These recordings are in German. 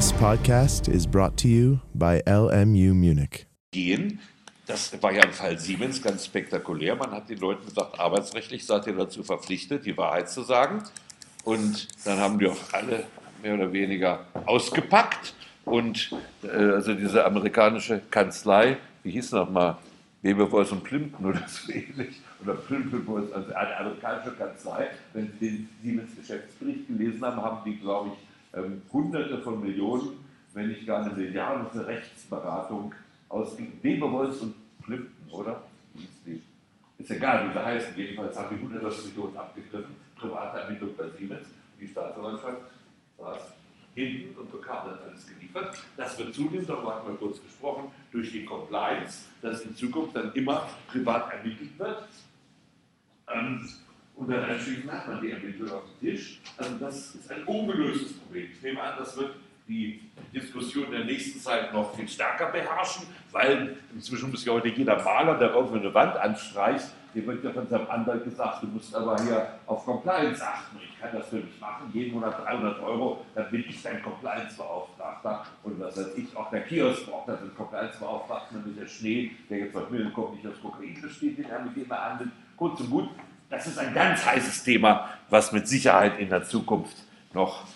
This podcast is brought to you by LMU Munich. Gehen. Das war ja im Fall Siemens ganz spektakulär. Man hat den Leuten gesagt, arbeitsrechtlich seid ihr dazu verpflichtet, die Wahrheit zu sagen. Und dann haben die auch alle mehr oder weniger ausgepackt. Und äh, also diese amerikanische Kanzlei, wie hieß nochmal, Weberwolf und Plimpton oder so ähnlich, oder Plimpton, also eine amerikanische Kanzlei, wenn Sie den Siemens-Geschäftsbericht gelesen haben, haben die, glaube ich, ähm, Hunderte von Millionen, wenn nicht gar eine Milliarde für Rechtsberatung ausgegeben. Weberwolf und Plimpton, oder? Ist egal, wie sie heißen. Jedenfalls haben die hunderte von Millionen abgegriffen, private Ermittlung bei Siemens. Die Staatsanwaltschaft saß hinten und bekam das alles geliefert. Das wird zunehmend, darüber hatten wir kurz gesprochen, durch die Compliance, dass in Zukunft dann immer privat ermittelt wird. Ähm, und dann anschließend hat man die Ermittlung auf dem Tisch. Also das ist ein ungelöstes Problem. Ich nehme an, das wird die Diskussion in der nächsten Zeit noch viel stärker beherrschen, weil inzwischen muss ja heute jeder Maler, der irgendwo eine Wand anstreicht, dem wird ja von seinem Anwalt gesagt, du musst aber hier auf Compliance achten. Ich kann das für mich machen, jeden Monat 300 Euro, dann bin ich dein Compliance-Beauftragter. Und was weiß ich, auch der Kiosk braucht das einen Compliance-Beauftragten, damit der Schnee, der jetzt von Mühlen kommt, nicht aus Kokain besteht, den er mit dem er handelt. Kurz und gut, das ist ein ganz heißes Thema, was mit Sicherheit in der Zukunft noch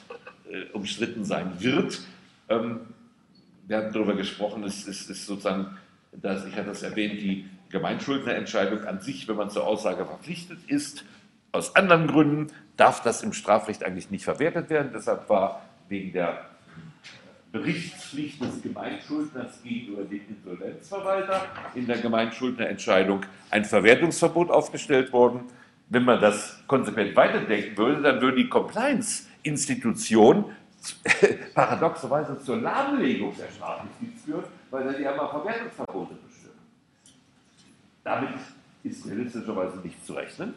äh, umstritten sein wird. Ähm, wir hatten darüber gesprochen, es ist, ist sozusagen, dass, ich hatte das erwähnt, die Gemeinschuldnerentscheidung an sich, wenn man zur Aussage verpflichtet ist, aus anderen Gründen darf das im Strafrecht eigentlich nicht verwertet werden. Deshalb war wegen der Berichtspflicht des Gemeinschuldners gegenüber dem Insolvenzverwalter in der Gemeinschuldnerentscheidung ein Verwertungsverbot aufgestellt worden. Wenn man das konsequent weiterdenken würde, dann würde die Compliance-Institution paradoxerweise zur Lahmlegung der Strafjustiz führen, weil dann die einmal Verwertungsverbote bestimmen. Damit ist realistischerweise nicht zu rechnen.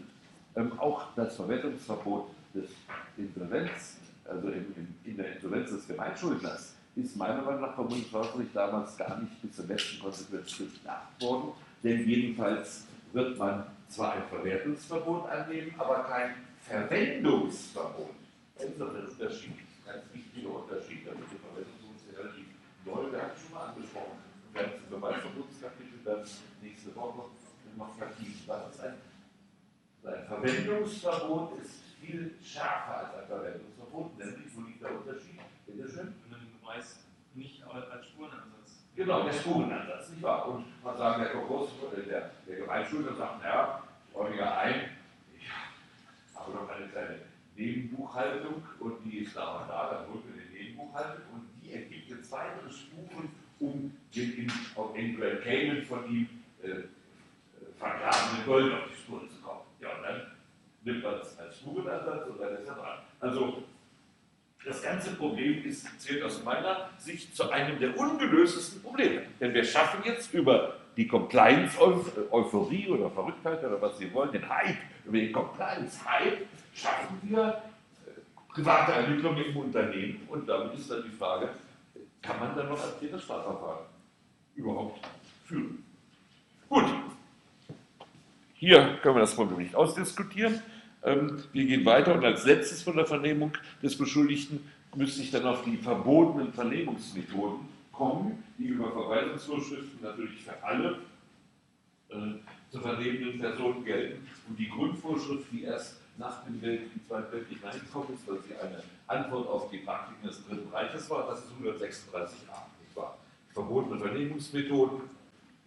Ähm, auch das Verwertungsverbot des Insolvenz, also in, in, in der Insolvenz des Gemeinschuldners, ist meiner Meinung nach vom Bundesverfassungsgericht damals gar nicht bis zur letzten Konsequenz durchdacht worden. Denn jedenfalls wird man zwar ein Verwertungsverbot annehmen, aber kein Verwendungsverbot. Das ist doch der Unterschied, ganz wichtiger Unterschied. Also die Verwendungsverbot relativ neu, wir hatten schon mal angesprochen. Wir werden zum Beweisverbotskapitel dann nächste Woche noch vertiefen. Das ist ein, ein Verwendungsverbot ist viel schärfer als ein Verwendungsverbot, nämlich wo liegt der Unterschied? Bitte schön. Beweis nicht als. Genau, der Spurenansatz, nicht wahr? Und man sagt, der, Kokos, der, der Gemeinschuldner sagt, naja, ich räume ja ein, ich habe noch eine kleine Nebenbuchhaltung und die ist da und da, dann holt man die Nebenbuchhaltung und die ergibt jetzt weitere Spuren, um den Grand Cayman von ihm äh, vergrabenen Gold auf die Spur zu kommen. Ja, und dann nimmt man es als Spurenansatz und dann ist er dran. Also das ganze Problem ist, zählt aus meiner Sicht zu einem der ungelöstesten Probleme. Denn wir schaffen jetzt über die Compliance-Euphorie oder Verrücktheit oder was Sie wollen, den Hype, über den Compliance-Hype, schaffen wir äh, private Ermittlungen im Unternehmen. Und damit ist dann die Frage, kann man dann noch ein drittes Strafverfahren überhaupt führen? Gut, hier können wir das Problem nicht ausdiskutieren. Ähm, wir gehen weiter und als letztes von der Vernehmung des Beschuldigten müsste ich dann auf die verbotenen Vernehmungsmethoden kommen, die über Verweisungsvorschriften natürlich für alle äh, zu vernehmenden Personen gelten. Und die Grundvorschrift, die erst nach dem Weltkrieg, Zweiten Weltkrieg reingekommen ist, weil sie eine Antwort auf die Praktiken des Dritten Reiches war, das ist 136a, nicht wahr? Verbotene Vernehmungsmethoden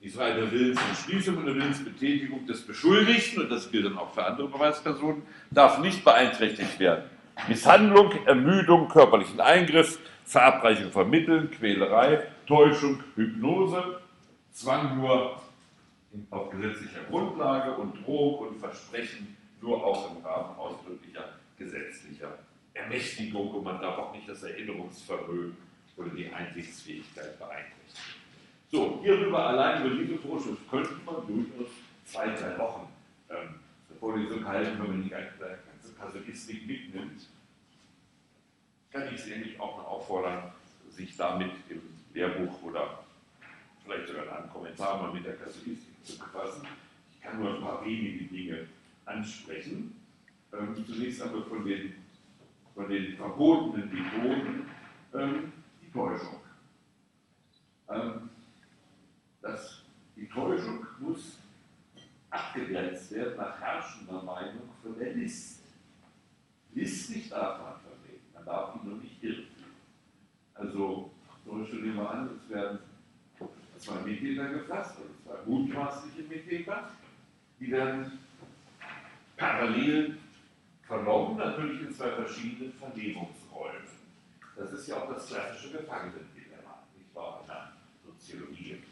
die Frage der Willensentschließung und der Willensbetätigung des Beschuldigten, und das gilt dann auch für andere Beweispersonen, darf nicht beeinträchtigt werden. Misshandlung, Ermüdung, körperlichen Eingriff, Verabreichung von Mitteln, Quälerei, Täuschung, Hypnose, Zwang nur auf gesetzlicher Grundlage und Drohung und Versprechen nur auch im Rahmen ausdrücklicher gesetzlicher Ermächtigung und man darf auch nicht das Erinnerungsvermögen oder die Einsichtsfähigkeit beeinträchtigen. So, hierüber allein über diese Vorschrift könnte man durchaus zwei, drei Wochen ähm, Vorlesung halten, wenn man die ganze Kasuistik mitnimmt. Kann ich Sie eigentlich auch noch auffordern, sich damit im Lehrbuch oder vielleicht sogar in einem Kommentar mal mit der Kasuistik zu befassen. Ich kann nur ein paar wenige Dinge ansprechen. Ähm, zunächst einmal von den, von den verbotenen Methoden. Ähm, die Täuschung. Ähm, das, die Täuschung muss abgegrenzt werden nach herrschender Meinung von der List. Listig darf man vertreten, man darf ihn nur nicht irren. Also, zum Beispiel nehmen wir an, es werden zwei Mittäter gefasst, oder zwei mutmaßliche Mittäter, die werden parallel vernommen, natürlich in zwei verschiedenen Vernehmungsräumen. Das ist ja auch das klassische Gefangenendilemma, nicht wahr, in der Soziologie,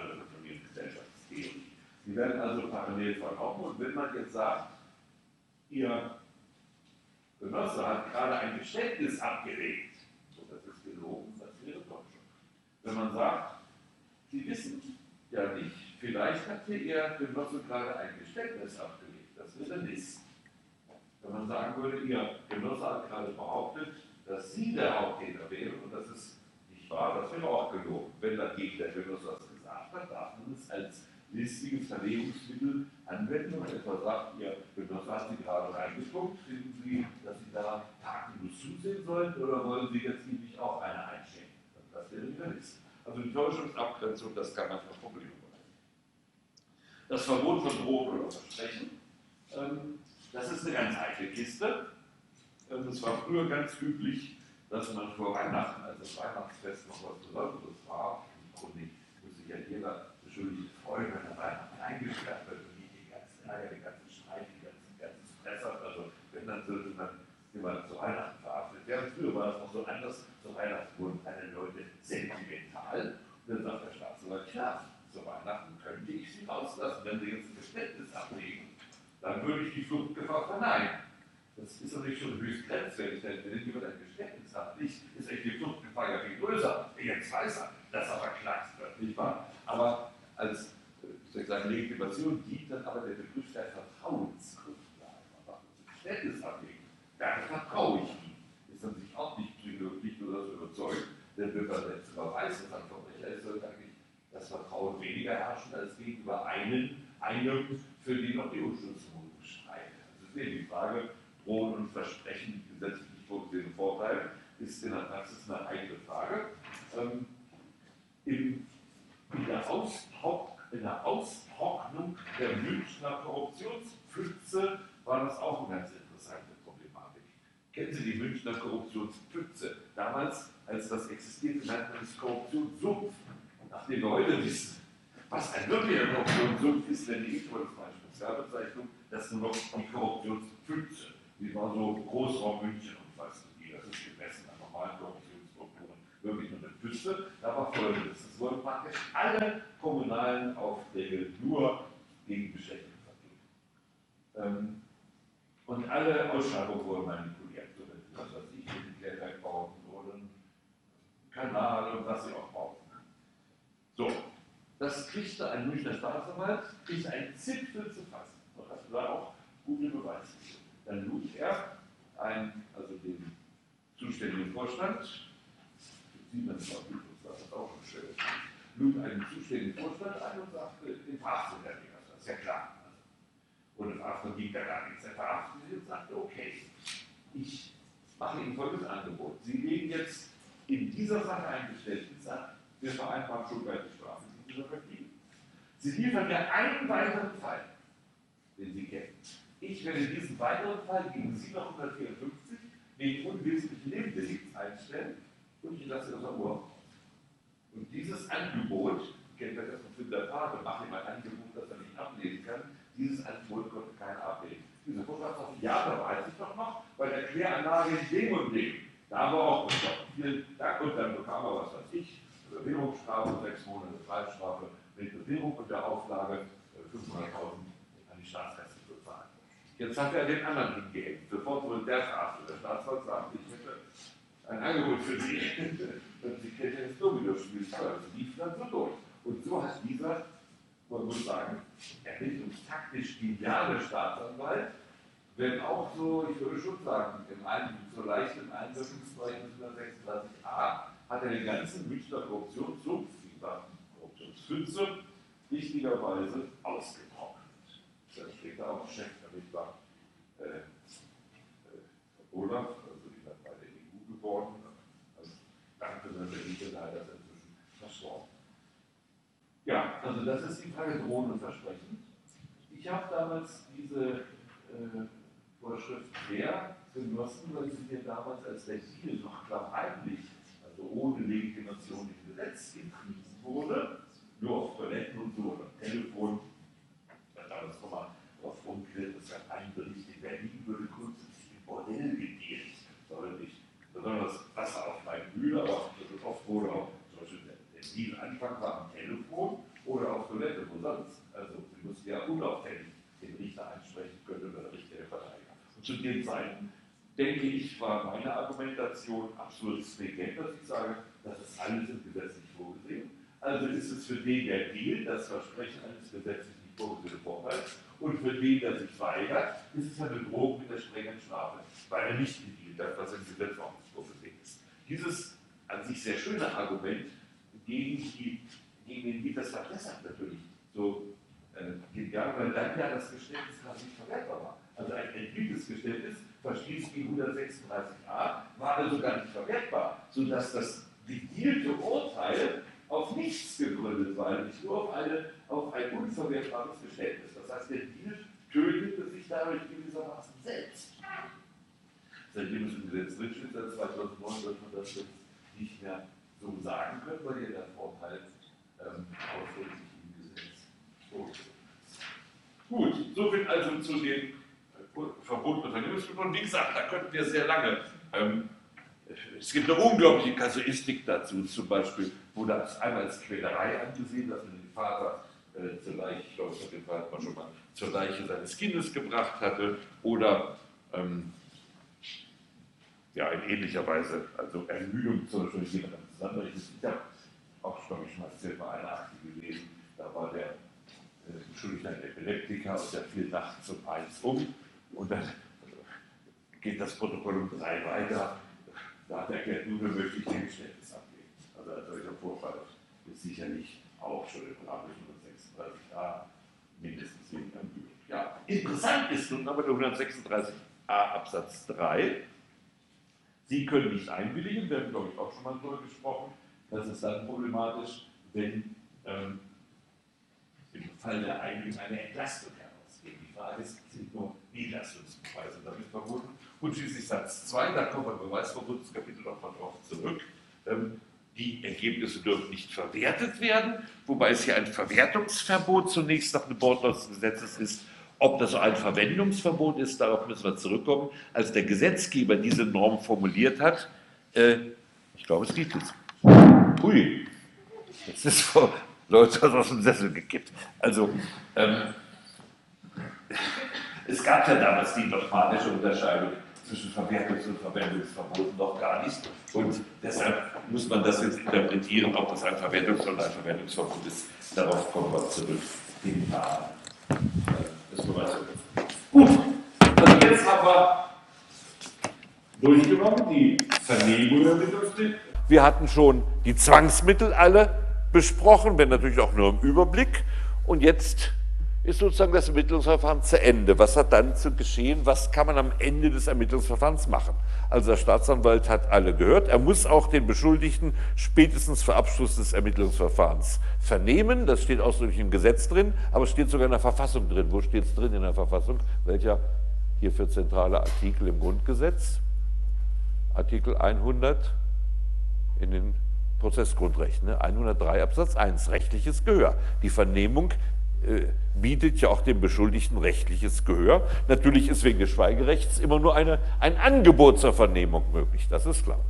in aller Gesellschaftstheorie. Die werden also parallel vernommen und wenn man jetzt sagt, Ihr Genosse hat gerade ein Geständnis abgelegt, so das ist gelogen, das wäre Täuschung. Wenn man sagt, Sie wissen ja nicht, vielleicht hat hier Ihr Genosse gerade ein Geständnis abgelegt, das wäre List. Wenn man sagen würde, Ihr Genosse hat gerade behauptet, dass Sie der Haupttäter wären und das ist nicht wahr, das wäre auch gelogen. Wenn dagegen der Genosse hat, darf man es als listiges Verlegungsmittel anwenden und etwa sagt, Ihr Genosse hat Sie gerade reingeguckt, finden Sie, dass Sie da tatenlos zusehen sollten oder wollen Sie jetzt nämlich auch eine einschenken? Das wäre wieder List. Also die Täuschungsabgrenzung, das kann manchmal Probleme bereiten. Das Verbot von Drohung oder Versprechen, ähm, das ist eine ganz heikle Kiste. Ähm, es war früher ganz üblich, dass man vor Weihnachten, als das Weihnachtsfest noch was Besonderes war, im Grunde muss sich ja jeder beschuldigte freuen, wenn er Weihnachten eingesperrt wird und nicht den ganzen Ärger, den ganzen Streit, den ganzen, ganzen Stress hat. Also wenn, dann sollte man immer zu Weihnachten verhaftet werden. Früher war es noch so anders. Zu Weihnachten wurden alle Leute sentimental. Und dann sagt der Staatsanwalt, klar, zu Weihnachten könnte ich Sie rauslassen, wenn Sie jetzt ein Geständnis ablegen dann würde ich die Fluchtgefahr verneinen. Das ist natürlich schon höchst grenzwertig, denn wenn jemand ein Geständnis hat, nicht, ist echt die Fluchtgefahr ja viel größer. Jetzt weiß er, dass er verklagt nicht wahr? Aber als sozusagen Legitimation dient dann aber der Begriff der Vertrauensgrundlage. Man sagt, das Geständnis ablegen, da vertraue ich ihm. Ist dann sich auch nicht, nicht nur das überzeugt, denn wenn man jetzt weiß, dass ein Verbrecher ist, sollte eigentlich das Vertrauen weniger herrschen als gegenüber einem, einem für den auch die Unschuldsvermutung streitet. Also ist die Frage, Drohen und Versprechen, gesetzlich vorgesehene Vorteil, ist in der Praxis eine eigene Frage. Ähm, in, in, der in, der Austrocknung der Münchner Korruptionspfütze war das auch eine ganz interessante Problematik. Kennen Sie die Münchner Korruptionspfütze? Damals, als das existierte, nannte man es Korruptionssumpf. Nachdem wir heute wissen, was ein wirklicher Korruptionssumpf ist, wenn die Intro Spezialbezeichnung, das nur noch die Korruptionspfütze. Die war so Großraum München umfasst. Das ist gemessen an normalen Korruptionsstrukturen wirklich nur eine Pfütze. Da war folgendes: Es wurden praktisch alle kommunalen Aufträge nur gegen Beschäftigte vergeben. Ähm, und alle Ausschreibungen wurden manipuliert. So, was weiß ich, Militärwerk bauten oder einen Kanal und was sie auch bauten. So, das kriegte ein Münchner Staatsanwalt, kriegte einen Zipfel zu fassen. Und das war auch gute Beweise. Dann lud er ein, also den zuständigen Vorstand, sieht man auch gut, das auch schon schön, lud einen zuständigen Vorstand ein und sagte, den verhaftet er nicht. Das ist ja klar. Und der Verhaftung ging da gar nichts. Er verhaftet ihn und sagte, okay, ich mache Ihnen folgendes Angebot. Sie legen jetzt in dieser Sache ein Geständnis ab, wir vereinbaren Schuldweite Sie liefern mir einen weiteren Fall, den Sie kennen. Ich werde diesen weiteren Fall gegen 754 wegen unwesentlichen Nebendelikts einstellen und ich lasse das am Uhr. Und dieses Angebot, kennt ihr das von der Vater, mache ihm ein Angebot, das er nicht ablehnen kann, dieses Angebot konnte keiner ablehnen. Diese Vorschlag sagt, ja, da weiß ich doch noch, bei der Kläranlage in dem und dem. Da haben wir auch viel Dank und dann bekam er, was weiß ich, Bewährungsstrafe, sechs Monate Freistrafe mit Bewährung und der Auflage 500.000 äh, an die Staatskasse zu zahlen. Jetzt hat er den anderen hingehängt. Sofort wurde der verhaftet. Der Staatsanwalt sagte, ich hätte ein Angebot für Sie. Und Sie kennen das Domino-Spiel, das lief dann so durch. Und so hat dieser, man muss sagen, ermittlungstaktisch geniale Staatsanwalt, wenn auch so, ich würde schon sagen, im einen, so leicht im Einwirkungsbereich 136a, hat er den ganzen Münchner Korruptionssumpf, wie gesagt, Korruptionspfütze, richtigerweise ausgetrocknet. Da steht da auch Chefermittler äh, äh, Olaf, also die dann bei der EU geworden, als leider ist inzwischen verstorben. Ja, also das ist die Frage Drohen und Versprechen. Ich habe damals diese äh, Vorschrift sehr genossen, weil sie mir damals als Ziel noch klammheimlich, also ohne Legitimation im Gesetz gepriesen wurde, nur auf Toiletten und so, oder Telefon, damals nochmal Umkehrt, dass ja ein Bericht in Berlin würde grundsätzlich im Bordell gedealt, sondern nicht besonders Wasser auf meinen Mühle, aber oft wurde auch zum Beispiel der, Deal Anfang war am Telefon oder auf Toilette, wo sonst. Also Sie mussten ja unauffällig den Richter ansprechen können oder der Richter der Verteidiger. Und zu den Zeiten, denke ich, war meine Argumentation absolut stringent, dass ich sage, das ist alles im Gesetz nicht vorgesehen. Also ist es für den, der dealt, das Versprechen eines gesetzlich nicht vorgesehenen Vorteils und für den, der sich weigert, ist es eine Drohung mit der strengen Strafe, weil er nicht gedealt hat, was auch nicht vorgesehen ist. Dieses an sich sehr schöne Argument gegen, die, gegen den Widerstand deshalb natürlich so äh, gegangen, weil dann ja das Geständnis gar nicht verwertbar war. Also ein entwickeltes Geständnis, verstieß gegen 136a, war also gar nicht verwertbar, sodass das gedielte Urteil auf nichts gegründet war, nicht nur auf, eine, auf ein unverwertbares Geständnis. Das heißt, der Deal tötete sich dadurch gewissermaßen selbst. Seitdem es im Gesetz drinsteht, seit 2009 wird man das jetzt nicht mehr so sagen können, weil ja der Vorteil ähm, ausdrücklich im Gesetz vorgesehen. Gut, soviel also zu den äh, verbotenen Unternehmensmethoden. Wie gesagt, da könnten wir sehr lange. Ähm, es gibt eine unglaubliche Kasuistik dazu, zum Beispiel wurde das einmal als Quälerei angesehen, dass man den Vater äh, zur Leiche, ich glaube, das hat den Vater schon mal zur Leiche seines Kindes gebracht hatte, oder ähm, ja, in ähnlicher Weise, also Ermüdung zum Beispiel jemand zusammenrechnet. Ich habe auch, glaube ich, schon mal erzählt, mal eine Akte gelesen, da war der äh, Beschuldigte ein Epileptiker und der fiel nachts um eins um und dann geht das Protokoll um drei weiter. Da hat er erklärt, nun möchte ich den Geständnis abgeben. Also ein solcher Vorfall ist sicherlich auch schon im Rahmen des 136a mindestens wegen Ermüdung. Ja, interessant ist nun aber der 136a Absatz 3. Sie können nicht einwilligen, wir haben, glaube ich, auch schon mal darüber gesprochen. Das ist dann problematisch, wenn ähm, im Fall der Einwilligung eine Entlastung herausgeht. Die Frage ist, sind nur Niederlassungsbeweise damit verbunden? Und schließlich Satz 2, da kommen wir Beweisverbundskapitel nochmal drauf zurück. Ähm, die Ergebnisse dürfen nicht verwertet werden, wobei es hier ein Verwertungsverbot zunächst nach dem Wortlaut des Gesetzes ist. Ob das ein Verwendungsverbot ist, darauf müssen wir zurückkommen. Als der Gesetzgeber diese Norm formuliert hat, äh, ich glaube, es geht jetzt. Hui, jetzt ist vor Leute aus dem Sessel gekippt. Also, ähm, es gab ja damals die dogmatische Unterscheidung zwischen Verwertungs- und Verwendungsverboten noch gar nicht. Und deshalb muss man das jetzt interpretieren, ob das ein Verwendungs- oder ein Verwendungsverbot ist. Darauf kommen wir zurück. Den das Gut, also jetzt haben wir durchgenommen die Vernehmung der Mittel. Wir hatten schon die Zwangsmittel alle besprochen, wenn natürlich auch nur im Überblick. Und jetzt ist sozusagen das Ermittlungsverfahren zu Ende. Was hat dann zu geschehen? Was kann man am Ende des Ermittlungsverfahrens machen? Also der Staatsanwalt hat alle gehört. Er muss auch den Beschuldigten spätestens vor Abschluss des Ermittlungsverfahrens vernehmen. Das steht ausdrücklich im Gesetz drin, aber steht sogar in der Verfassung drin. Wo steht es drin in der Verfassung? Welcher hierfür zentrale Artikel im Grundgesetz? Artikel 100 in den Prozessgrundrechten, ne? 103 Absatz 1, rechtliches Gehör. Die Vernehmung bietet ja auch dem Beschuldigten rechtliches Gehör. Natürlich ist wegen des Schweigerechts immer nur eine, ein Angebot zur Vernehmung möglich, das ist klar.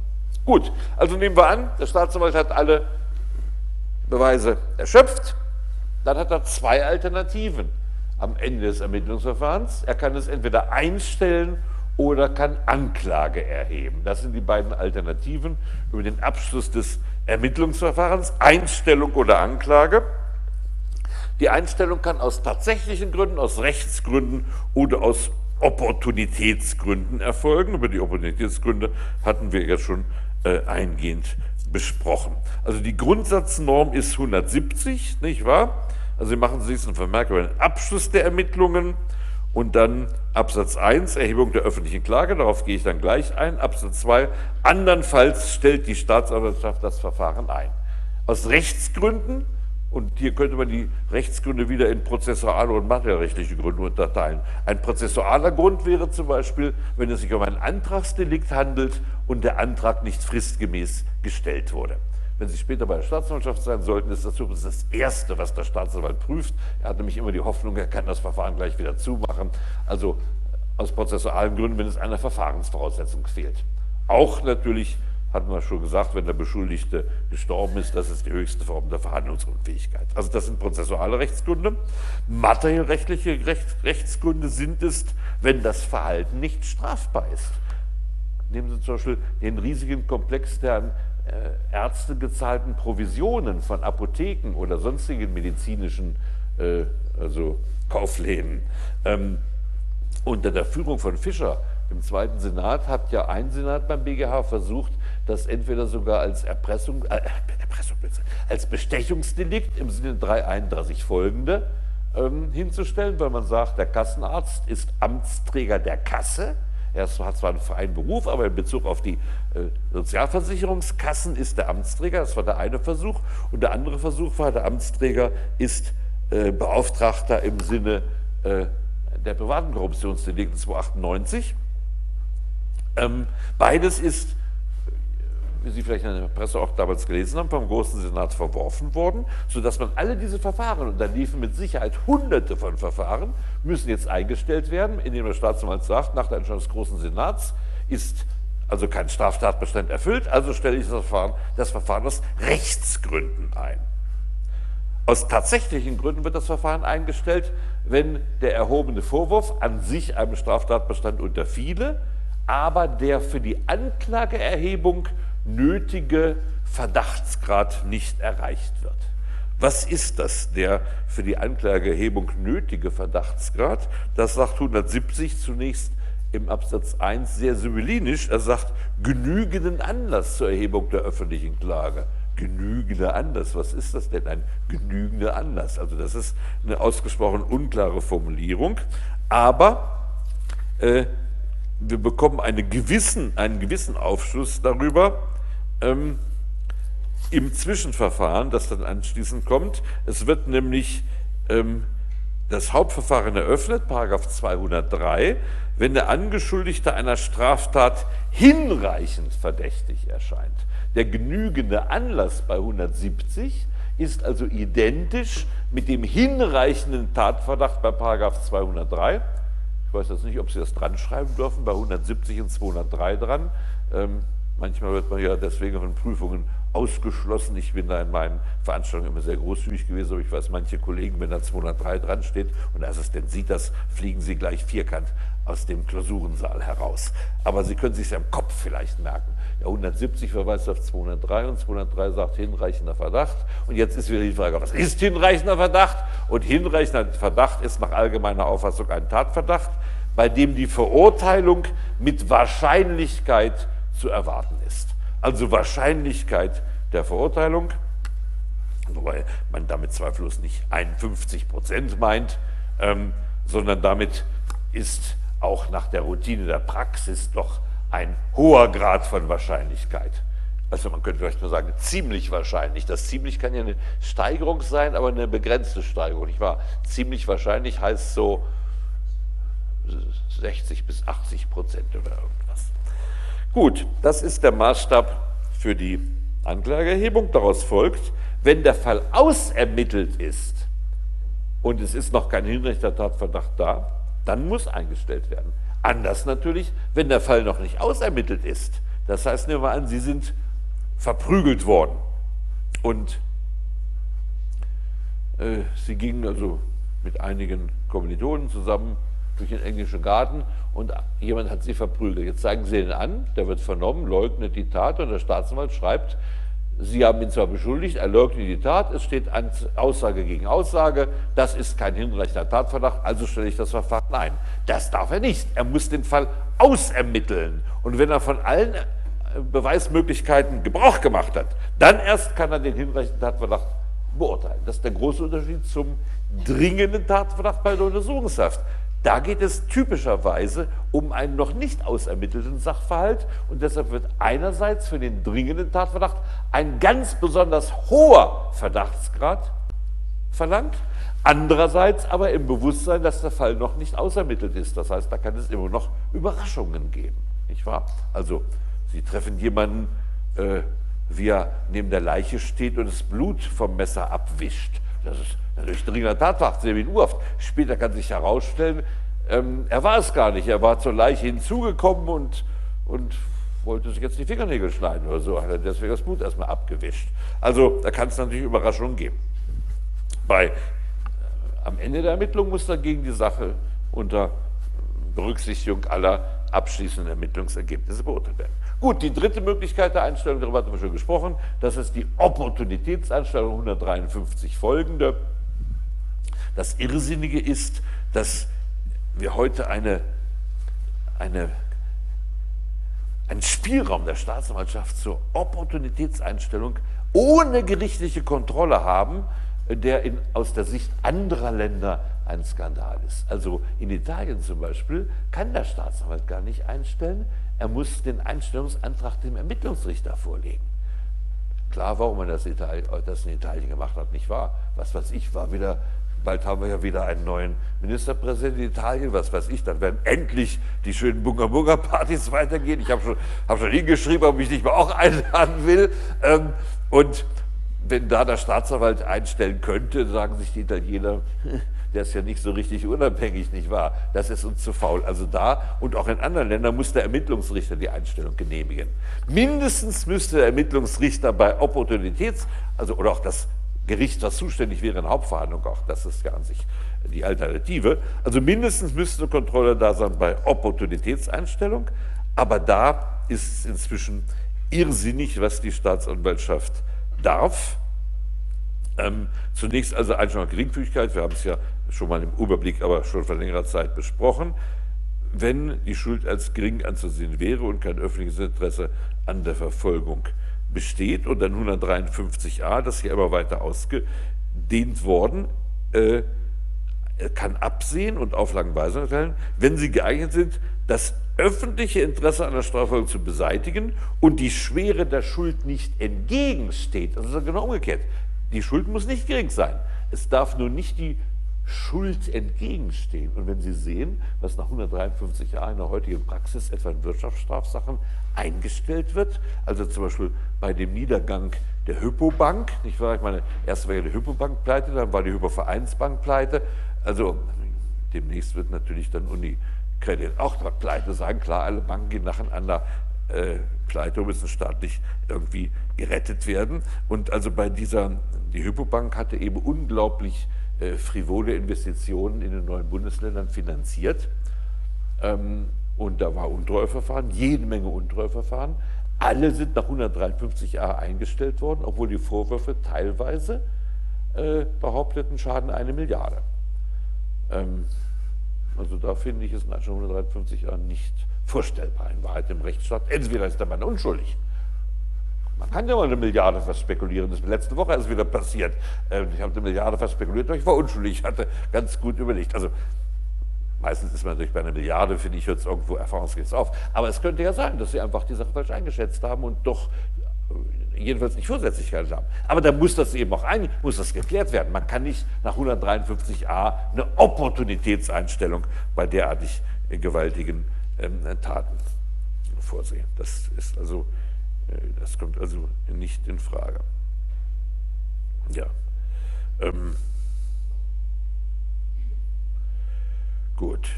Gut, also nehmen wir an, der Staatsanwalt hat alle Beweise erschöpft, dann hat er zwei Alternativen am Ende des Ermittlungsverfahrens. Er kann es entweder einstellen oder kann Anklage erheben. Das sind die beiden Alternativen über den Abschluss des Ermittlungsverfahrens, Einstellung oder Anklage. Die Einstellung kann aus tatsächlichen Gründen, aus Rechtsgründen oder aus Opportunitätsgründen erfolgen. Über die Opportunitätsgründe hatten wir ja schon äh, eingehend besprochen. Also die Grundsatznorm ist 170, nicht wahr? Also Sie machen sich einen Vermerk über den Abschluss der Ermittlungen Und dann Absatz 1, Erhebung der öffentlichen Klage, darauf gehe ich dann gleich ein. Absatz 2, andernfalls stellt die Staatsanwaltschaft das Verfahren ein. Aus Rechtsgründen, und hier könnte man die Rechtsgründe wieder in prozessuale und materiellrechtliche Gründe unterteilen. Ein prozessualer Grund wäre zum Beispiel, wenn es sich um ein Antragsdelikt handelt und der Antrag nicht fristgemäß gestellt wurde. Wenn Sie später bei der Staatsanwaltschaft sein sollten, ist das übrigens das Erste, was der Staatsanwalt prüft. Er hat nämlich immer die Hoffnung, er kann das Verfahren gleich wieder zumachen. Also aus prozessualen Gründen, wenn es einer Verfahrensvoraussetzung fehlt. Auch natürlich, hatten wir schon gesagt, wenn der Beschuldigte gestorben ist, das ist die höchste Form der Verhandlungsunfähigkeit. Also das sind prozessuale Rechtsgründe. Materiellrechtliche Rechtsgründe sind es, wenn das Verhalten nicht strafbar ist. Nehmen Sie zum Beispiel den riesigen Komplex der äh, Ärzte gezahlten Provisionen von Apotheken oder sonstigen medizinischen äh, also Kaufläden. Ähm, unter der Führung von Fischer im zweiten Senat hat ja ein Senat beim BGH versucht, das entweder sogar als Erpressung, äh, Erpressung als Bestechungsdelikt im Sinne 331 folgende ähm, hinzustellen, weil man sagt, der Kassenarzt ist Amtsträger der Kasse er hat zwar einen freien Beruf, aber in Bezug auf die äh, Sozialversicherungskassen ist der Amtsträger, das war der eine Versuch. Und der andere Versuch war, der Amtsträger ist äh, Beauftragter im Sinne äh, der privaten Korruptionsdelikte 298. Ähm, beides ist wie Sie vielleicht in der Presse auch damals gelesen haben, vom Großen Senat verworfen worden, sodass man alle diese Verfahren, und da liefen mit Sicherheit hunderte von Verfahren, müssen jetzt eingestellt werden, indem der Staatsanwalt sagt, nach der Entscheidung des Großen Senats ist also kein Straftatbestand erfüllt, also stelle ich das Verfahren, das Verfahren aus Rechtsgründen ein. Aus tatsächlichen Gründen wird das Verfahren eingestellt, wenn der erhobene Vorwurf an sich einem Straftatbestand unterfiele, aber der für die Anklageerhebung nötige Verdachtsgrad nicht erreicht wird. Was ist das, der für die Anklageerhebung nötige Verdachtsgrad? Das sagt 170 zunächst im Absatz 1 sehr symbolisch. Er sagt, genügenden Anlass zur Erhebung der öffentlichen Klage. Genügender Anlass, was ist das denn? Ein genügender Anlass. Also das ist eine ausgesprochen unklare Formulierung. Aber äh, wir bekommen eine gewissen, einen gewissen Aufschluss darüber, ähm, im Zwischenverfahren, das dann anschließend kommt. Es wird nämlich ähm, das Hauptverfahren eröffnet, Paragraph 203, wenn der Angeschuldigte einer Straftat hinreichend verdächtig erscheint. Der genügende Anlass bei 170 ist also identisch mit dem hinreichenden Tatverdacht bei Paragraph 203. Ich weiß jetzt nicht, ob Sie das dran schreiben dürfen, bei 170 und 203 dran. Ähm, Manchmal wird man ja deswegen von Prüfungen ausgeschlossen. Ich bin da in meinen Veranstaltungen immer sehr großzügig gewesen, aber ich weiß, manche Kollegen, wenn da 203 dran steht und der Assistent sieht das, fliegen sie gleich vierkant aus dem Klausurensaal heraus. Aber Sie können sich ja im Kopf vielleicht merken. Ja, 170 verweist auf 203 und 203 sagt hinreichender Verdacht. Und jetzt ist wieder die Frage, was ist hinreichender Verdacht? Und hinreichender Verdacht ist nach allgemeiner Auffassung ein Tatverdacht, bei dem die Verurteilung mit Wahrscheinlichkeit zu erwarten ist. Also Wahrscheinlichkeit der Verurteilung, wobei man damit zweifellos nicht 51 Prozent meint, ähm, sondern damit ist auch nach der Routine der Praxis doch ein hoher Grad von Wahrscheinlichkeit. Also man könnte vielleicht nur sagen, ziemlich wahrscheinlich. Das ziemlich kann ja eine Steigerung sein, aber eine begrenzte Steigerung. Nicht wahr? Ziemlich wahrscheinlich heißt so 60 bis 80 Prozent oder irgendwas. Gut, das ist der Maßstab für die Anklageerhebung. Daraus folgt, wenn der Fall ausermittelt ist und es ist noch kein hinreichender Tatverdacht da, dann muss eingestellt werden. Anders natürlich, wenn der Fall noch nicht ausermittelt ist. Das heißt, nehmen wir an, Sie sind verprügelt worden und äh, Sie gingen also mit einigen Kommilitonen zusammen durch den englischen Garten und jemand hat sie verprügelt. Jetzt zeigen sie ihn an, der wird vernommen, leugnet die Tat und der Staatsanwalt schreibt, Sie haben ihn zwar beschuldigt, er leugnet die Tat, es steht Aussage gegen Aussage, das ist kein hinreichender Tatverdacht, also stelle ich das Verfahren ein. Das darf er nicht. Er muss den Fall ausermitteln. Und wenn er von allen äh, Beweismöglichkeiten Gebrauch gemacht hat, dann erst kann er den hinreichenden Tatverdacht beurteilen. Das ist der große Unterschied zum dringenden Tatverdacht bei der Untersuchungshaft. Da geht es typischerweise um einen noch nicht ausermittelten Sachverhalt und deshalb wird einerseits für den dringenden Tatverdacht ein ganz besonders hoher Verdachtsgrad verlangt, andererseits aber im Bewusstsein, dass der Fall noch nicht ausermittelt ist. Das heißt, da kann es immer noch Überraschungen geben. Nicht wahr? Also, Sie treffen jemanden, äh, wie er neben der Leiche steht und das Blut vom Messer abwischt. Das ist natürlich dringender Tatverdacht, sehr wie Urhaft. Später kann sich herausstellen, ähm, er war es gar nicht. Er war zur Leiche hinzugekommen und, und wollte sich jetzt die Fingernägel schneiden oder so. Hat er deswegen das Blut erstmal abgewischt. Also da kann es natürlich Überraschungen geben. Bei, äh, am Ende der Ermittlung muss dagegen die Sache unter Berücksichtigung aller abschließenden Ermittlungsergebnisse beurteilt werden. Gut, die dritte Möglichkeit der Einstellung, darüber hatten wir schon gesprochen, das ist die Opportunitätseinstellung 153 folgende. Das Irrsinnige ist, dass wir heute eine, eine, einen Spielraum der Staatsanwaltschaft zur Opportunitätseinstellung ohne gerichtliche Kontrolle haben, der in, aus der Sicht anderer Länder ein Skandal ist. Also in Italien zum Beispiel kann der Staatsanwalt gar nicht einstellen, er muss den Einstellungsantrag dem Ermittlungsrichter vorlegen. Klar, warum er das, Italien, das in Italien gemacht hat, nicht wahr? Was weiß ich, war wieder, bald haben wir ja wieder einen neuen Ministerpräsidenten in Italien, was weiß ich, dann werden endlich die schönen Bunga-Bunga-Partys weitergehen. Ich habe schon, hab schon hingeschrieben, ob ich nicht mal auch einladen will. Ähm, und wenn da der Staatsanwalt einstellen könnte, sagen sich die Italiener, der ist ja nicht so richtig unabhängig, nicht wahr? Das ist uns zu faul. Also da und auch in anderen Ländern muss der Ermittlungsrichter die Einstellung genehmigen. Mindestens müsste der Ermittlungsrichter bei Opportunitäts, also oder auch das Gericht, das zuständig wäre in Hauptverhandlung, auch das ist ja an sich die Alternative. Also mindestens müsste eine Kontrolle da sein bei Opportunitätseinstellung, aber da ist es inzwischen irrsinnig, was die Staatsanwaltschaft darf. Ähm, zunächst also Einstellung Geringfügigkeit, wir haben es ja schon mal im Überblick, aber schon vor längerer Zeit besprochen. Wenn die Schuld als gering anzusehen wäre und kein öffentliches Interesse an der Verfolgung besteht und dann 153a, das hier immer weiter ausgedehnt worden, äh, kann absehen und Auflagen Weisungen erteilen, wenn sie geeignet sind, das öffentliche Interesse an der Strafverfolgung zu beseitigen und die Schwere der Schuld nicht entgegensteht. Das ist genau umgekehrt. Die Schuld muss nicht gering sein. Es darf nur nicht die Schuld entgegenstehen. Und wenn Sie sehen, was nach 153 Jahren in der heutigen Praxis etwa in Wirtschaftsstrafsachen eingestellt wird, also zum Beispiel bei dem Niedergang der Hypobank, nicht wahr? Ich meine, erst war ja die Hypobank pleite, dann war die Hypovereinsbank pleite. Also demnächst wird natürlich dann Unicredit auch pleite sein. Klar, alle Banken gehen nacheinander äh, pleite müssen staatlich irgendwie gerettet werden. Und also bei dieser, die Hypobank hatte eben unglaublich äh, frivole Investitionen in den neuen Bundesländern finanziert. Ähm, und da war Untreueverfahren, jede Menge Untreueverfahren. Alle sind nach 153a eingestellt worden, obwohl die Vorwürfe teilweise äh, behaupteten, Schaden eine Milliarde. Ähm, also da finde ich es nach 153a nicht vorstellbar in Wahrheit im Rechtsstaat. Entweder ist der Mann unschuldig man kann ja mal eine Milliarde verspekulieren. Das ist letzte Woche erst wieder passiert. Ähm, ich habe eine Milliarde verspekuliert, aber ich war unschuldig. Ich hatte ganz gut überlegt. Also meistens ist man natürlich bei einer Milliarde, finde ich, jetzt irgendwo erfahrungsgemäß auf. Aber es könnte ja sein, dass sie einfach die Sache falsch eingeschätzt haben und doch äh, jedenfalls nicht vorsätzlich gehandelt haben. Aber da muss das eben auch ein, muss das geklärt werden. Man kann nicht nach 153a eine Opportunitätseinstellung bei derartig gewaltigen ähm, Taten vorsehen. Das ist also äh, das kommt also nicht in Frage. Ja. Ähm, gut.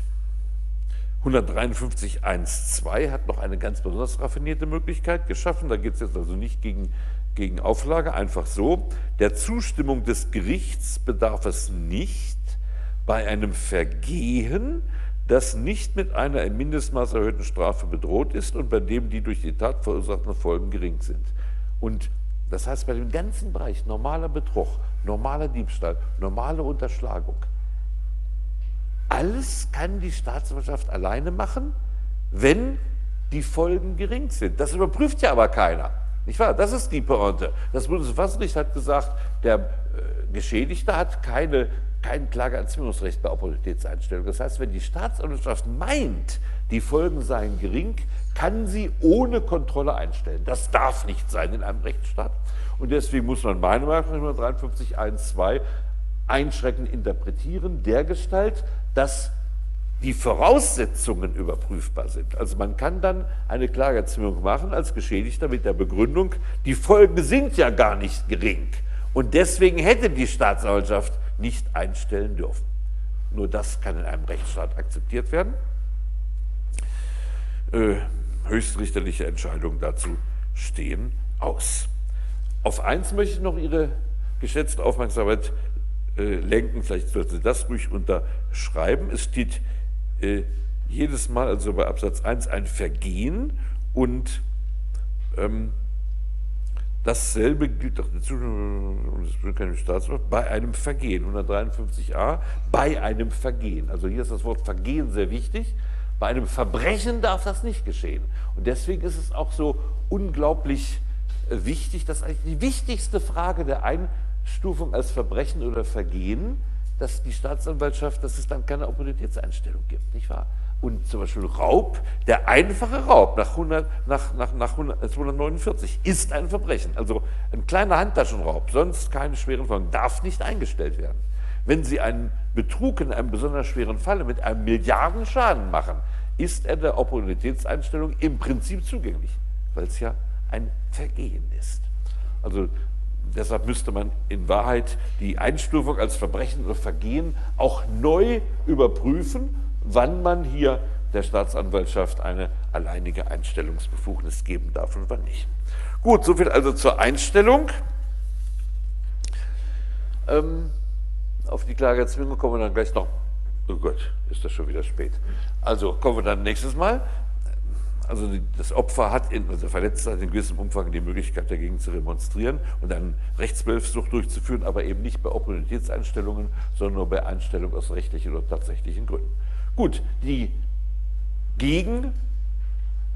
153.1.2 hat noch eine ganz besonders raffinierte Möglichkeit geschaffen. Da geht es jetzt also nicht gegen, gegen Auflage, einfach so. Der Zustimmung des Gerichts bedarf es nicht bei einem Vergehen, das nicht mit einer im Mindestmaß erhöhten Strafe bedroht ist und bei dem die durch die Tat verursachten Folgen gering sind. Und das heißt, bei dem ganzen Bereich normaler Betrug, normaler Diebstahl, normale Unterschlagung, alles kann die Staatsanwaltschaft alleine machen, wenn die Folgen gering sind. Das überprüft ja aber keiner. Nicht wahr? Das ist die Pointe. Das Bundesverfassungsgericht hat gesagt, der äh, Geschädigte hat keine kein Klageerzwingungsrecht bei Opportunitätseinstellung. Das heißt, wenn die Staatsanwaltschaft meint, die Folgen seien gering, kann sie ohne Kontrolle einstellen. Das darf nicht sein in einem Rechtsstaat. Und deswegen muss man meiner Meinung nach 153.1.2 einschränkend interpretieren, dergestalt, dass die Voraussetzungen überprüfbar sind. Also man kann dann eine Klageerzwingung machen als Geschädigter mit der Begründung, die Folgen sind ja gar nicht gering. Und deswegen hätte die Staatsanwaltschaft nicht einstellen dürfen. Nur das kann in einem Rechtsstaat akzeptiert werden. Äh, höchstrichterliche Entscheidungen dazu stehen aus. Auf eins möchte ich noch Ihre geschätzte Aufmerksamkeit äh, lenken, vielleicht sollten Sie das ruhig unterschreiben. Es steht äh, jedes Mal, also bei Absatz 1, ein Vergehen und ähm, dasselbe gilt auch keine Staatsmacht, bei einem Vergehen, 153a, bei einem Vergehen. Also hier ist das Wort Vergehen sehr wichtig. Bei einem Verbrechen darf das nicht geschehen. Und deswegen ist es auch so unglaublich äh, wichtig, dass eigentlich die wichtigste Frage der Einstufung als Verbrechen oder Vergehen, dass die Staatsanwaltschaft, dass es dann keine Opportunitätseinstellung gibt, nicht wahr? Und zum Beispiel Raub, der einfache Raub nach, 100, nach, nach, nach 100, 249 ist ein Verbrechen. Also ein kleiner Handtaschenraub, sonst keine schweren Folgen, darf nicht eingestellt werden. Wenn Sie einen Betrug in einem besonders schweren Falle mit einem Milliardenschaden machen, ist er der Opportunitätseinstellung im Prinzip zugänglich, weil es ja ein Vergehen ist. Also deshalb müsste man in Wahrheit die Einstufung als Verbrechen oder Vergehen auch neu überprüfen, wann man hier der Staatsanwaltschaft eine alleinige Einstellungsbefugnis geben darf und wann nicht. Gut, soviel also zur Einstellung. Ähm, auf die Klageerzwingung kommen wir dann gleich noch. Oh Gott, ist das schon wieder spät. Also kommen wir dann nächstes Mal. Also das Opfer hat, in, also der Verletzte hat in gewissem Umfang die Möglichkeit dagegen zu remonstrieren und einen Rechtsbehelfssucht durchzuführen, aber eben nicht bei Opportunitätseinstellungen, sondern nur bei Einstellung aus rechtlichen oder tatsächlichen Gründen. Gut, die gegen,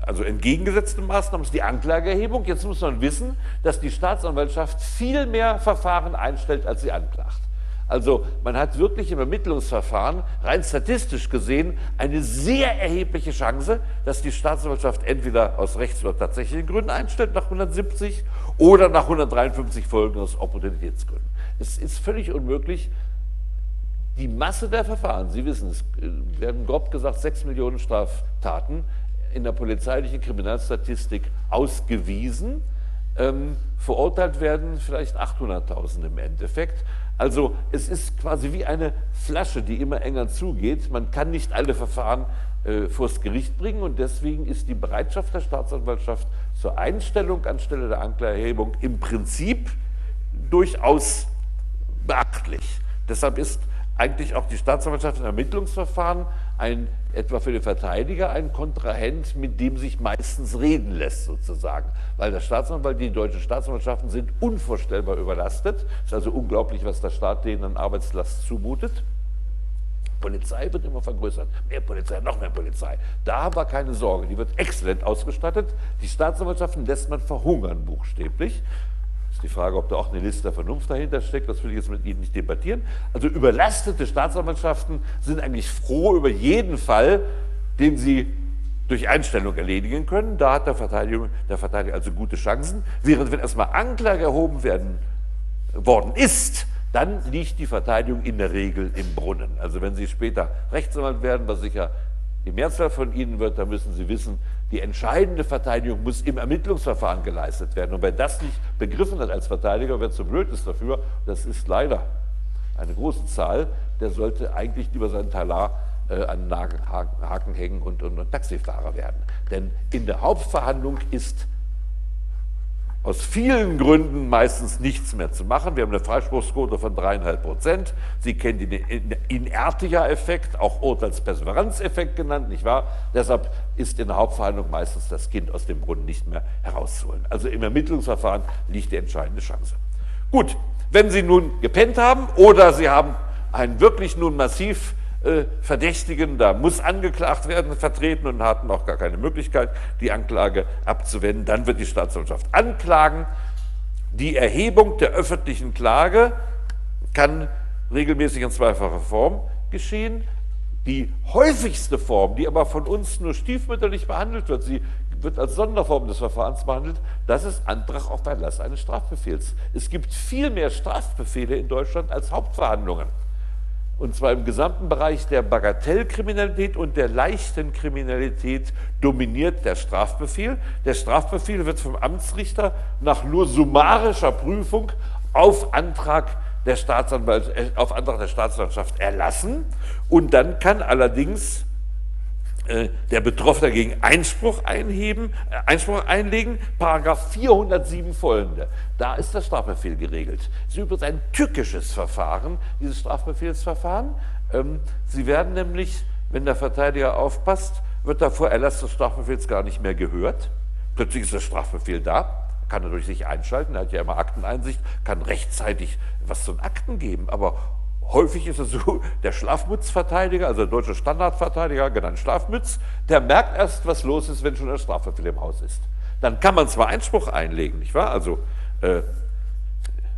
also entgegengesetzte Maßnahmen ist die Anklageerhebung. Jetzt muss man wissen, dass die Staatsanwaltschaft viel mehr Verfahren einstellt, als sie anklagt. Also man hat wirklich im Ermittlungsverfahren rein statistisch gesehen eine sehr erhebliche Chance, dass die Staatsanwaltschaft entweder aus rechts- oder tatsächlichen Gründen einstellt nach 170 oder nach 153 Folgen aus Opportunitätsgründen. Es ist völlig unmöglich, die Masse der Verfahren, Sie wissen, es werden grob gesagt sechs Millionen Straftaten in der polizeilichen Kriminalstatistik ausgewiesen. Ähm, verurteilt werden vielleicht 800.000 im Endeffekt. Also es ist quasi wie eine Flasche, die immer enger zugeht. Man kann nicht alle Verfahren äh, vors Gericht bringen und deswegen ist die Bereitschaft der Staatsanwaltschaft zur Einstellung anstelle der Anklageerhebung im Prinzip durchaus beachtlich. Deshalb ist eigentlich auch die Staatsanwaltschaft im Ermittlungsverfahren ein, etwa für den Verteidiger ein Kontrahent, mit dem sich meistens reden lässt sozusagen. Weil der Staatsanwalt, die deutschen Staatsanwaltschaften sind unvorstellbar überlastet. Es ist also unglaublich, was der Staat denen an Arbeitslast zumutet. Polizei wird immer vergrößert. Mehr Polizei, noch mehr Polizei. Da haben wir keine Sorge. Die wird exzellent ausgestattet. Die Staatsanwaltschaften lässt man verhungern, buchstäblich die Frage, ob da auch eine Liste der Vernunft dahinter steckt, das will ich jetzt mit Ihnen nicht debattieren. Also überlastete Staatsanwaltschaften sind eigentlich froh über jeden Fall, den sie durch Einstellung erledigen können. Da hat der Verteidiger, der Verteidiger also gute Chancen. Während wenn erstmal Anklage erhoben werden worden ist, dann liegt die Verteidigung in der Regel im Brunnen. Also wenn Sie später Rechtsanwalt werden, was sicher die Mehrzahl von Ihnen wird, dann müssen Sie wissen, die entscheidende Verteidigung muss im Ermittlungsverfahren geleistet werden. Und wer das nicht begriffen hat als Verteidiger, wer zu blöd ist dafür, das ist leider eine große Zahl, der sollte eigentlich lieber seinen Talar äh, an den Haken hängen und, und, und Taxifahrer werden. Denn in der Hauptverhandlung ist aus vielen Gründen meistens nichts mehr zu machen. Wir haben eine Freispruchsquote von dreieinhalb Prozent. Sie kennen den Inertia-Effekt, auch Urteilsperseveranzeffekt genannt, nicht wahr? Deshalb ist in der Hauptverhandlung meistens das Kind aus dem Brunnen nicht mehr herauszuholen. Also im Ermittlungsverfahren liegt die entscheidende Chance. Gut, wenn Sie nun gepennt haben oder Sie haben einen wirklich nun massiv äh, Verdächtigen, da muss angeklagt werden, vertreten und hatten auch gar keine Möglichkeit, die Anklage abzuwenden. Dann wird die Staatsanwaltschaft anklagen. Die Erhebung der öffentlichen Klage kann regelmäßig in zweifacher Form geschehen. Die häufigste Form, die aber von uns nur stiefmütterlich behandelt wird, sie wird als Sonderform des Verfahrens behandelt, das ist Antrag auf Erlass eines Strafbefehls. Es gibt viel mehr Strafbefehle in Deutschland als Hauptverhandlungen. Und zwar im gesamten Bereich der Bagatellkriminalität und der leichten Kriminalität dominiert der Strafbefehl. Der Strafbefehl wird vom Amtsrichter nach nur summarischer Prüfung auf Antrag der Staatsanwalt, äh, auf Antrag der Staatsanwaltschaft erlassen. Und dann kann allerdings der Betroffene dagegen Einspruch einheben, äh, Einspruch einlegen, Paragraph 407 folgende. Da ist der Strafbefehl geregelt. Es ist übrigens ein tückisches Verfahren, dieses Strafbefehlsverfahren. Ähm, Sie werden nämlich, wenn der Verteidiger aufpasst, wird der vor Erlass des Strafbefehls gar nicht mehr gehört. Plötzlich ist der Strafbefehl da, kann er durch sich einschalten, er hat ja immer Akteneinsicht, kann rechtzeitig was zu den Akten geben, aber häufig ist es so, der Schlafmutzverteidiger, also der deutsche Standardverteidiger, genannt Schlafmütz, der merkt erst, was los ist, wenn schon der Strafbefehl im Haus ist. Dann kann man zwar Einspruch einlegen, nicht wahr? Also, äh,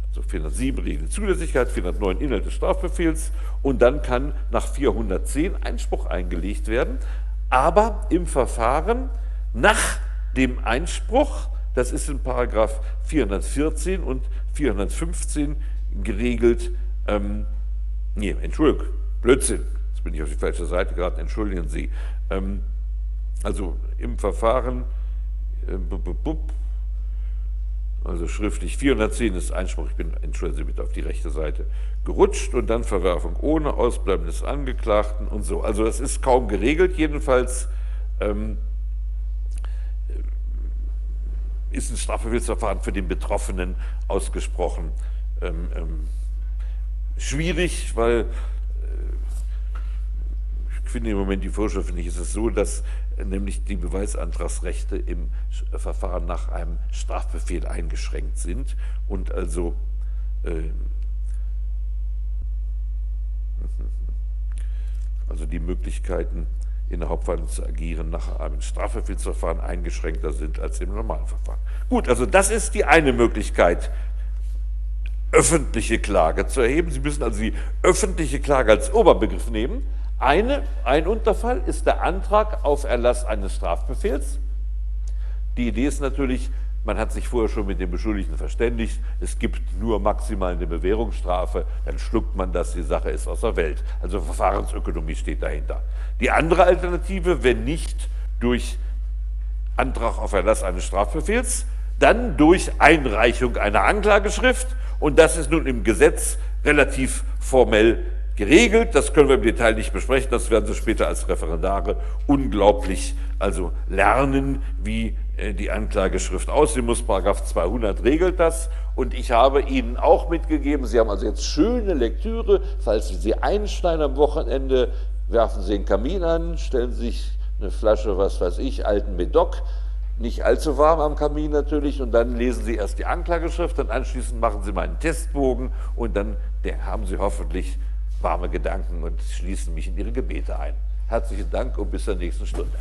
also 407 Regeln Zulässigkeit, 409 Inhalt des Strafbefehls und dann kann nach 410 Einspruch eingelegt werden, aber im Verfahren nach dem Einspruch, das ist in Paragraph 414 und 415 geregelt, ähm, nee, Entschuldigung, Blödsinn, jetzt bin ich auf die falsche Seite geraten, entschuldigen Sie. Ähm, also im Verfahren, äh, bup, bup, bup, also schriftlich 410 ist Einspruch, ich bin, entschuldigen Sie bitte, auf die rechte Seite gerutscht und dann Verwerfung ohne Ausbleiben des Angeklagten und so. Also das ist kaum geregelt, jedenfalls. Ähm, ist ein Strafverfahren für den Betroffenen ausgesprochen. Ähm, ähm, schwierig, weil äh, ich finde im Moment die Vorschrift, finde ich, ist es so, dass äh, nämlich die Beweisantragsrechte im Verfahren nach einem Strafbefehl eingeschränkt sind und also äh, also die Möglichkeiten in der Hauptverhandlung zu agieren nach einem Strafbefehlsverfahren eingeschränkter sind als im normalen Verfahren. Gut, also das ist die eine Möglichkeit, öffentliche Klage zu erheben. Sie müssen also die öffentliche Klage als Oberbegriff nehmen. Eine, ein Unterfall ist der Antrag auf Erlass eines Strafbefehls. Die Idee ist natürlich, man hat sich vorher schon mit dem Beschuldigten verständigt, es gibt nur maximal eine Bewährungsstrafe, dann schluckt man das, die Sache ist aus der Welt. Also Verfahrensökonomie steht dahinter. Die andere Alternative, wenn nicht durch Antrag auf Erlass eines Strafbefehls, dann durch Einreichung einer Anklageschrift und das ist nun im Gesetz relativ formell geregelt. Das können wir im Detail nicht besprechen. Das werden Sie später als Referendare unglaublich also lernen, wie äh, die Anklageschrift aussehen muss. Paragraph 200 regelt das. Und ich habe Ihnen auch mitgegeben, Sie haben also jetzt schöne Lektüre. Falls Sie einsteigen am Wochenende, werfen Sie den Kamin an, stellen Sie sich eine Flasche, was weiß ich, alten Medoc nicht allzu warm am Kamin natürlich und dann lesen Sie erst die Anklageschrift und anschließend machen Sie meinen Testbogen und dann haben Sie hoffentlich warme Gedanken und schließen mich in Ihre Gebete ein. Herzlichen Dank und bis zur nächsten Stunde.